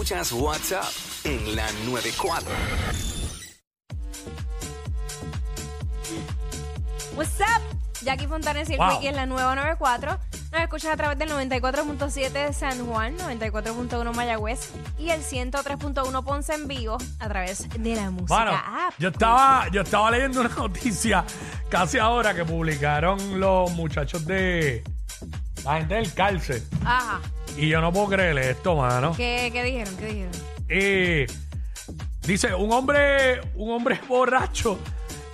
Escuchas WhatsApp en la 94. What's up? Jackie Fontanes y el Wow. En la nueva 94. Nos escuchas a través del 94.7 de San Juan, 94.1 Mayagüez y el 103.1 Ponce en vivo a través de la música Bueno, app. yo estaba, yo estaba leyendo una noticia casi ahora que publicaron los muchachos de la gente del cárcel. Ajá. Y yo no puedo creerle esto, mano. ¿Qué, qué dijeron? ¿Qué dijeron? Eh, dice, un hombre, un hombre borracho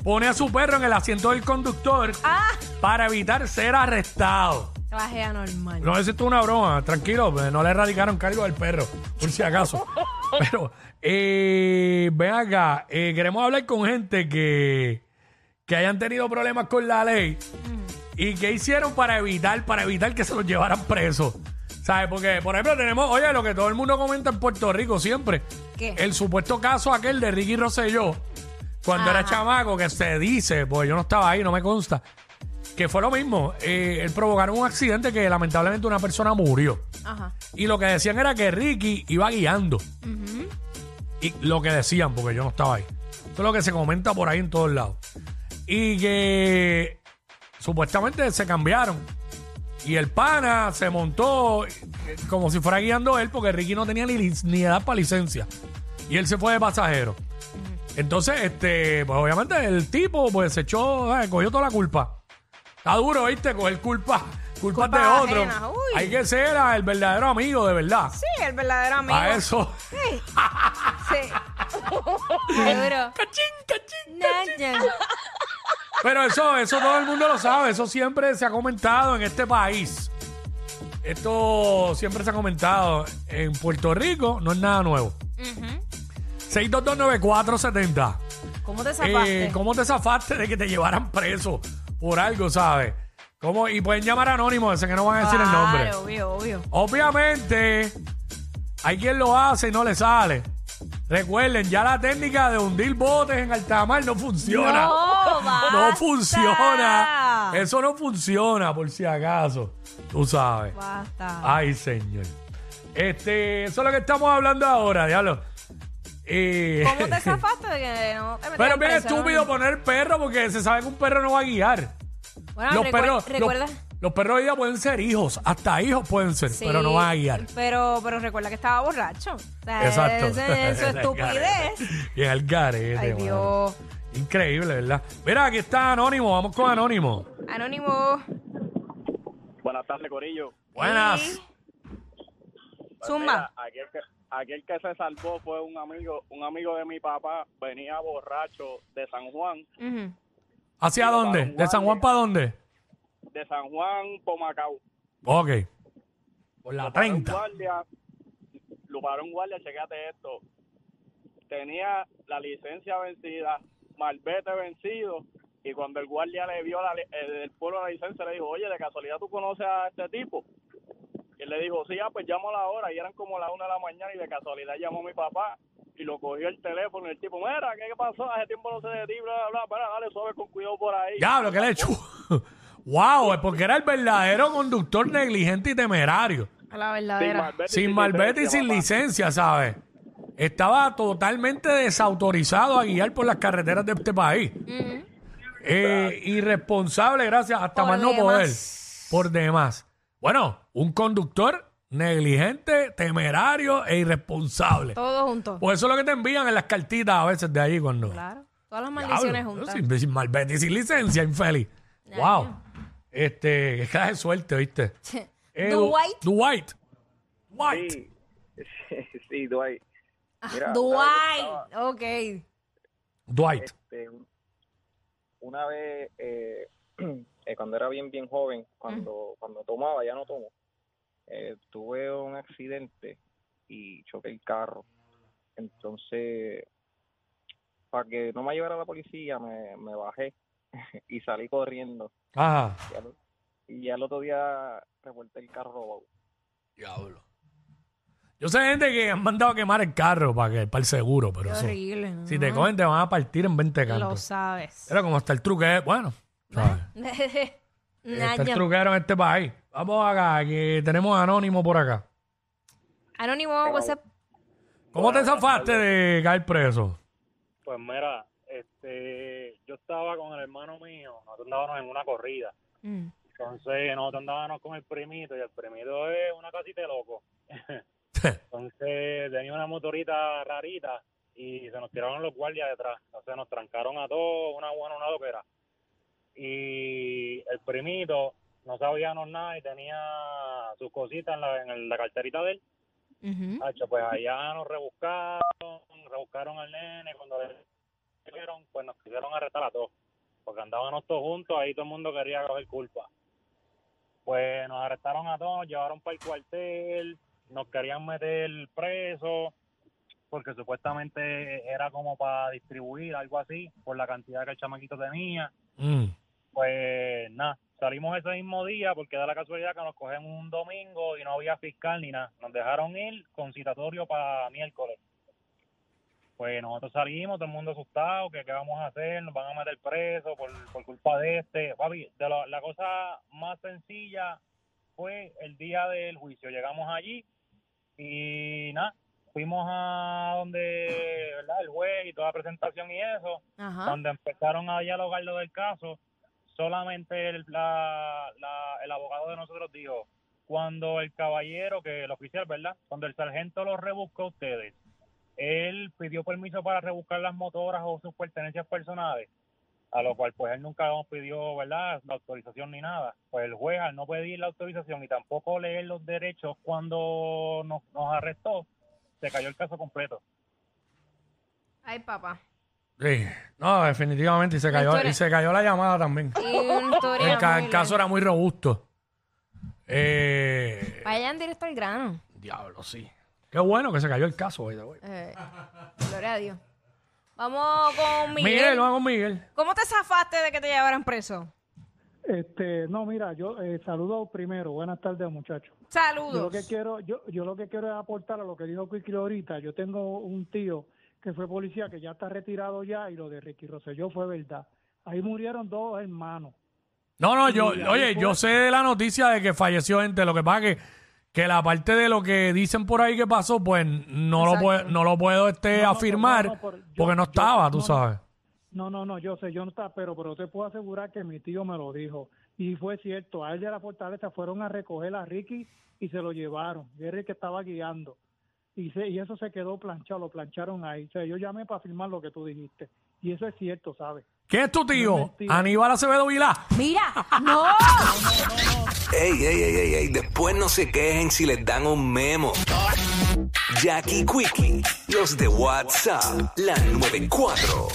pone a su perro en el asiento del conductor Ah, para evitar ser arrestado. clase anormal. No es esto es una broma, tranquilo, pues, no le erradicaron cargo al perro, por si acaso. Pero, eh, ven acá, eh, queremos hablar con gente que, que hayan tenido problemas con la ley y que hicieron para evitar, para evitar que se los llevaran presos. ¿Sabes? Porque, por ejemplo, tenemos, oye, lo que todo el mundo comenta en Puerto Rico siempre. ¿Qué? El supuesto caso aquel de Ricky Rosselló, cuando era chamaco, que se dice, pues yo no estaba ahí, no me consta, que fue lo mismo. Eh, él provocaron un accidente que lamentablemente una persona murió. Ajá. Y lo que decían era que Ricky iba guiando. Ujú. Y lo que decían, porque yo no estaba ahí. Esto es lo que se comenta por ahí en todos lados. Y que supuestamente se cambiaron. Y el pana se montó eh, como si fuera guiando él, porque Ricky no tenía ni, lic- ni edad para licencia. Y él se fue de pasajero. Entonces, este, pues obviamente el tipo pues se echó, eh, cogió toda la culpa. Está duro, ¿viste? Coger culpa, Culpa de otro. ajena, uy. Hay que ser el verdadero amigo, de verdad. Sí, el verdadero amigo. A eso. Sí. sí. Seguro. Cachín, cachín. Naya. Pero eso, eso todo el mundo lo sabe, eso siempre se ha comentado en este país. Esto siempre se ha comentado en Puerto Rico, no es nada nuevo. Ujú. 6229470. ¿Cómo te zafaste? Eh, ¿Cómo te zafaste de que te llevaran preso por algo, sabes? ¿Cómo? Y pueden llamar anónimo, ese que no van a decir el nombre. Claro, obvio, obvio. Obviamente, hay quien lo hace y no le sale. Recuerden, ya la técnica de hundir botes en alta mar no funciona. No, basta. No funciona. Eso no funciona, por si acaso. Tú sabes. Basta. Ay, señor. Este, eso es lo que estamos hablando ahora, diablo. Eh, ¿Cómo te zafaste de que no te Pero es bien estúpido poner perro porque se sabe que un perro no va a guiar. Bueno, los recuer- perros, recuerda. los, los perros hoy día pueden ser hijos, hasta hijos pueden ser, Sí, pero no van a guiar. Pero, pero recuerda que estaba borracho. O sea, Exacto. ese- Eso es estupidez. Y el garete, Ay, mano. Dios. Increíble, ¿verdad? Mira, aquí está Anónimo, vamos con Anónimo. Anónimo. Buenas tardes, Corillo. Buenas. Sí. Pues Zumba. mira, aquel, que, aquel que se salvó fue un amigo, un amigo de mi papá, venía borracho de San Juan, Ujú. ¿Hacia dónde? ¿De San Juan guardia. para dónde? de San Juan, Pomacao. Ok. Por la Lo paró un 30. guardia, lo paró un guardia, checate esto. Tenía la licencia vencida, malvete vencido, y cuando el guardia le vio la, el, el pueblo la licencia, le dijo, oye, de casualidad tú conoces a este tipo. Y él le dijo, sí, ah, pues llámalo ahora. Y eran como las una de la mañana y de casualidad llamó a mi papá y lo cogió el teléfono y el tipo, mira, ¿qué pasó? Hace tiempo no sé de ti, bla, bla, bla, para, dale suave con cuidado por ahí. Diablo, ¿qué le he hecho? wow, es porque era el verdadero conductor negligente y temerario. A la verdadera. Sin malvete y sin licencia, ¿sabes? Estaba totalmente desautorizado a guiar por las carreteras de este país. Eh, irresponsable, gracias, hasta Por más no demás. poder. Por demás. Bueno, un conductor negligente, temerario e irresponsable. Todo junto. Pues eso es lo que te envían en las cartitas a veces de ahí cuando. Claro. Todas las maldiciones Diablo, juntas. Sin, sin malvete y sin licencia, infeliz. Ya, wow. Este, que cae de suerte, ¿viste? Eh, Dwight. Dwight. Dwight. Sí, sí, sí, Dwight. Mira, Dwight. Ok. Dwight. este, un- una vez, eh, eh, cuando era bien, bien joven, cuando, cuando tomaba, ya no tomo, eh, tuve un accidente y choqué el carro. Entonces, para que no me llevara la policía, me, me bajé y salí corriendo. Ajá. Y al, y ya el otro día revuelto el carro robado. Diablo. Yo sé gente que han mandado a quemar el carro para, que, para el seguro, pero Qué eso. horrible. ¿no? Si te cogen, te van a partir en 20 Lo cantos. sabes. Era como está el truque, bueno. ¿sabes? Está el truquero en este país. Vamos acá, que tenemos anónimo por acá. Anónimo? ¿Cómo te zafaste de caer preso? Pues mira, este, yo estaba con el hermano mío, nosotros andábamos en una corrida. Mm. Entonces nosotros andábamos con el primito y el primito es una casita de loco. Entonces tenía una motorita rarita y se nos tiraron los guardias detrás. Entonces nos trancaron a todos, una buena, una loquera. Y el primito no sabíamos nada y tenía sus cositas en la, en la carterita de él. Ujú. Hacho, pues allá nos rebuscaron, rebuscaron al nene, cuando le vieron, pues nos quisieron arrestar a todos, porque andábamos todos juntos, ahí todo el mundo quería coger culpa. Pues nos arrestaron a todos, nos llevaron para el cuartel, nos querían meter preso, porque supuestamente era como para distribuir, algo así, por la cantidad que el chamaquito tenía. Mm. Pues nada, salimos ese mismo día porque da la casualidad que nos cogemos un domingo y no había fiscal ni nada. Nos dejaron ir con citatorio para miércoles. Pues nosotros salimos, todo el mundo asustado, que qué vamos a hacer, nos van a meter preso por, por culpa de este. Papi, de la, la cosa más sencilla fue el día del juicio. Llegamos allí y nada, fuimos a donde, ¿verdad? El juez y toda la presentación y eso Ajá. cuando empezaron a dialogar lo del caso, solamente el, la- la- el abogado de nosotros dijo, cuando el caballero, que el oficial, ¿verdad? Cuando el sargento los rebuscó a ustedes, él pidió permiso para rebuscar las motoras o sus pertenencias personales, a lo cual pues él nunca nos pidió, ¿verdad? La autorización ni nada. Pues el juez al no pedir la autorización y tampoco leer los derechos cuando nos, nos arrestó, se cayó el caso completo. Ay, papá. Sí. No, definitivamente. Y se cayó, historia- y se cayó la llamada también. Y una historia El, ca- muy el caso larga. era muy robusto. Eh, Vayan directo al grano. diablo, sí. Qué bueno que se cayó el caso. by the way. Eh, gloria a Dios. Vamos con Miguel. Miguel, vamos con Miguel. ¿Cómo te zafaste de que te llevaran preso? Este, no, mira, yo eh, saludo primero. Buenas tardes, muchachos. Yo lo Saludos. que quiero, yo, yo lo que quiero es aportar a lo que dijo Quique ahorita. Yo tengo un tío que fue policía que ya está retirado ya y lo de Ricky Rosselló fue verdad. Ahí murieron dos hermanos. No, no, yo, oye, fue- yo sé de la noticia de que falleció gente. Lo que pasa que, que la parte de lo que dicen por ahí que pasó, pues no lo puedo, no lo puedo este, No, no, afirmar no, no, por- yo- porque no yo- estaba, tú no, no. sabes. No, no, no, yo sé, yo no estaba, pero, pero te puedo asegurar que mi tío me lo dijo. Y fue cierto, a él de la fortaleza fueron a recoger a Ricky y se lo llevaron. Y era el que estaba guiando. Y, se, y eso se quedó planchado, lo plancharon ahí. O sea, yo llamé para afirmar lo que tú dijiste. Y eso es cierto, ¿sabes? ¿Quién es tu No es tío? mentira. Aníbal Acevedo Vilá. Mira, no. Ey, ey, ey, ey, ey, después no se quejen si les dan un memo. Jackie Quickie, los de WhatsApp, la 94.